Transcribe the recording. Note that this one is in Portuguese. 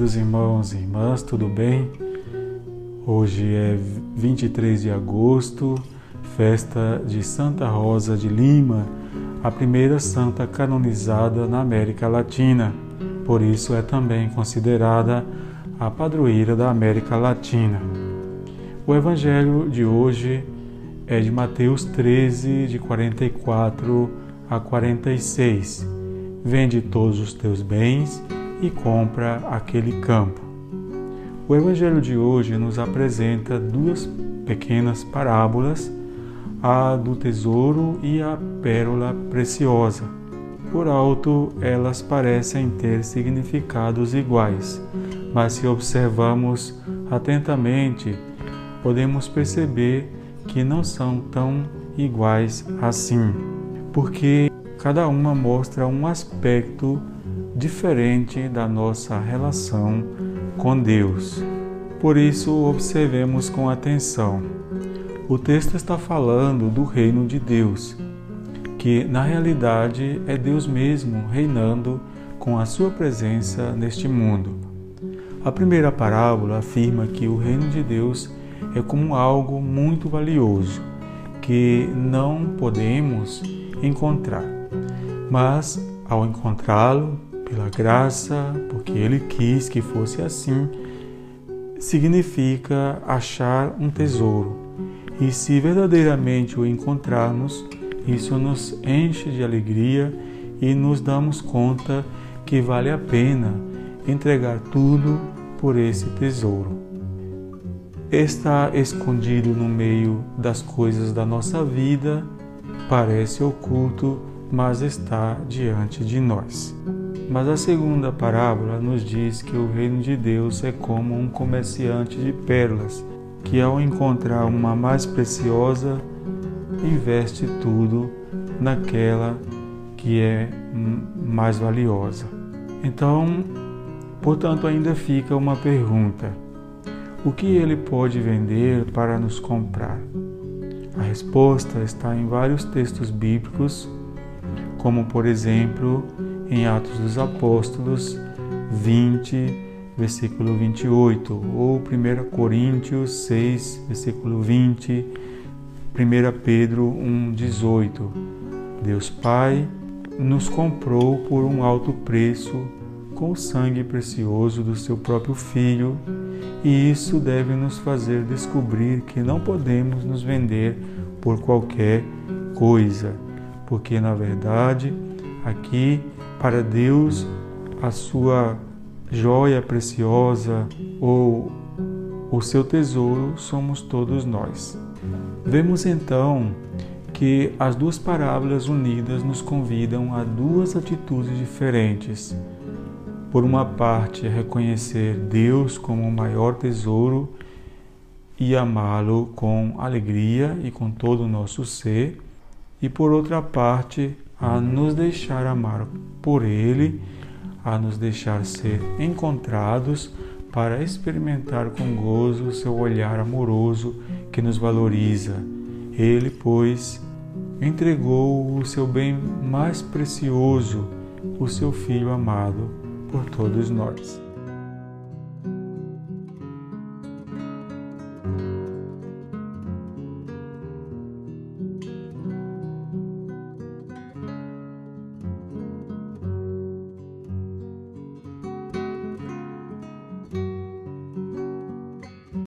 queridos irmãos e irmãs, tudo bem? Hoje é 23 de agosto, festa de Santa Rosa de Lima, a primeira santa canonizada na América Latina. Por isso é também considerada a padroeira da América Latina. O evangelho de hoje é de Mateus 13, de 44 a 46. Vende todos os teus bens e compra aquele campo. O Evangelho de hoje nos apresenta duas pequenas parábolas, a do tesouro e a pérola preciosa. Por alto, elas parecem ter significados iguais, mas se observamos atentamente, podemos perceber que não são tão iguais assim, porque cada uma mostra um aspecto diferente da nossa relação com Deus. Por isso, observemos com atenção. O texto está falando do reino de Deus, que na realidade é Deus mesmo reinando com a sua presença neste mundo. A primeira parábola afirma que o reino de Deus é como algo muito valioso que não podemos encontrar, mas ao encontrá-lo, pela graça, porque Ele quis que fosse assim, significa achar um tesouro. E se verdadeiramente o encontrarmos, isso nos enche de alegria e nos damos conta que vale a pena entregar tudo por esse tesouro. Está escondido no meio das coisas da nossa vida, parece oculto, mas está diante de nós. Mas a segunda parábola nos diz que o reino de Deus é como um comerciante de pérolas, que ao encontrar uma mais preciosa, investe tudo naquela que é mais valiosa. Então, portanto, ainda fica uma pergunta: o que ele pode vender para nos comprar? A resposta está em vários textos bíblicos, como por exemplo em Atos dos Apóstolos 20, versículo 28, ou 1 Coríntios 6, versículo 20, 1 Pedro 1, 18. Deus Pai nos comprou por um alto preço com o sangue precioso do seu próprio Filho, e isso deve nos fazer descobrir que não podemos nos vender por qualquer coisa, porque na verdade aqui para Deus a sua joia preciosa ou o seu tesouro somos todos nós. Vemos então que as duas parábolas unidas nos convidam a duas atitudes diferentes. Por uma parte, reconhecer Deus como o maior tesouro e amá-lo com alegria e com todo o nosso ser, e por outra parte, a nos deixar amar por Ele, a nos deixar ser encontrados para experimentar com gozo o seu olhar amoroso que nos valoriza. Ele, pois, entregou o seu bem mais precioso, o seu Filho amado, por todos nós.